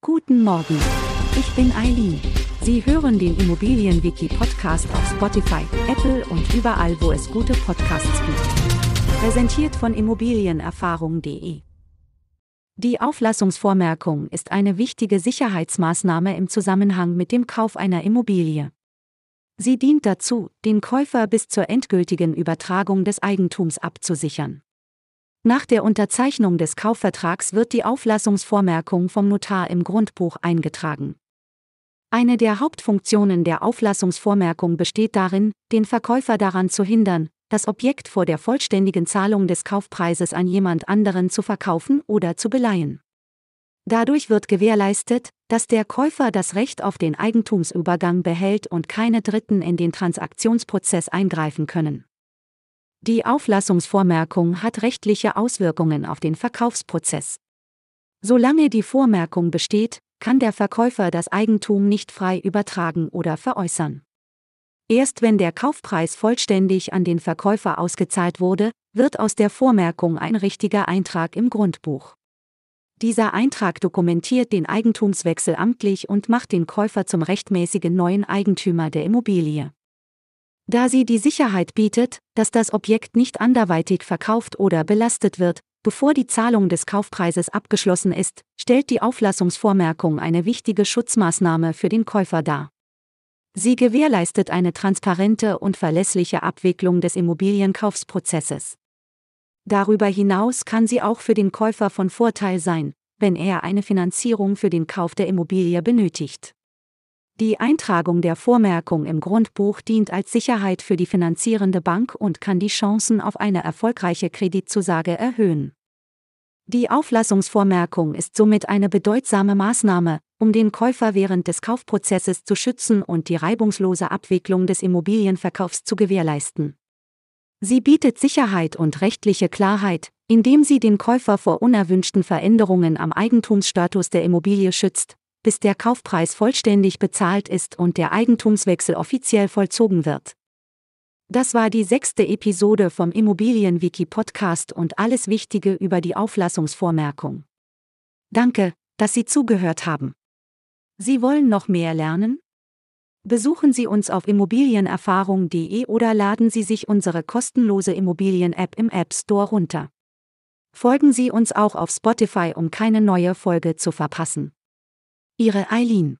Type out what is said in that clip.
Guten Morgen. Ich bin Eileen. Sie hören den Immobilienwiki-Podcast auf Spotify, Apple und überall, wo es gute Podcasts gibt. Präsentiert von Immobilienerfahrung.de. Die Auflassungsvormerkung ist eine wichtige Sicherheitsmaßnahme im Zusammenhang mit dem Kauf einer Immobilie. Sie dient dazu, den Käufer bis zur endgültigen Übertragung des Eigentums abzusichern. Nach der Unterzeichnung des Kaufvertrags wird die Auflassungsvormerkung vom Notar im Grundbuch eingetragen. Eine der Hauptfunktionen der Auflassungsvormerkung besteht darin, den Verkäufer daran zu hindern, das Objekt vor der vollständigen Zahlung des Kaufpreises an jemand anderen zu verkaufen oder zu beleihen. Dadurch wird gewährleistet, dass der Käufer das Recht auf den Eigentumsübergang behält und keine Dritten in den Transaktionsprozess eingreifen können. Die Auflassungsvormerkung hat rechtliche Auswirkungen auf den Verkaufsprozess. Solange die Vormerkung besteht, kann der Verkäufer das Eigentum nicht frei übertragen oder veräußern. Erst wenn der Kaufpreis vollständig an den Verkäufer ausgezahlt wurde, wird aus der Vormerkung ein richtiger Eintrag im Grundbuch. Dieser Eintrag dokumentiert den Eigentumswechsel amtlich und macht den Käufer zum rechtmäßigen neuen Eigentümer der Immobilie. Da sie die Sicherheit bietet, dass das Objekt nicht anderweitig verkauft oder belastet wird, bevor die Zahlung des Kaufpreises abgeschlossen ist, stellt die Auflassungsvormerkung eine wichtige Schutzmaßnahme für den Käufer dar. Sie gewährleistet eine transparente und verlässliche Abwicklung des Immobilienkaufsprozesses. Darüber hinaus kann sie auch für den Käufer von Vorteil sein, wenn er eine Finanzierung für den Kauf der Immobilie benötigt. Die Eintragung der Vormerkung im Grundbuch dient als Sicherheit für die finanzierende Bank und kann die Chancen auf eine erfolgreiche Kreditzusage erhöhen. Die Auflassungsvormerkung ist somit eine bedeutsame Maßnahme, um den Käufer während des Kaufprozesses zu schützen und die reibungslose Abwicklung des Immobilienverkaufs zu gewährleisten. Sie bietet Sicherheit und rechtliche Klarheit, indem sie den Käufer vor unerwünschten Veränderungen am Eigentumsstatus der Immobilie schützt, bis der Kaufpreis vollständig bezahlt ist und der Eigentumswechsel offiziell vollzogen wird. Das war die sechste Episode vom Immobilienwiki Podcast und alles Wichtige über die Auflassungsvormerkung. Danke, dass Sie zugehört haben. Sie wollen noch mehr lernen? Besuchen Sie uns auf immobilienerfahrung.de oder laden Sie sich unsere kostenlose Immobilien-App im App Store runter. Folgen Sie uns auch auf Spotify, um keine neue Folge zu verpassen. Ihre Eileen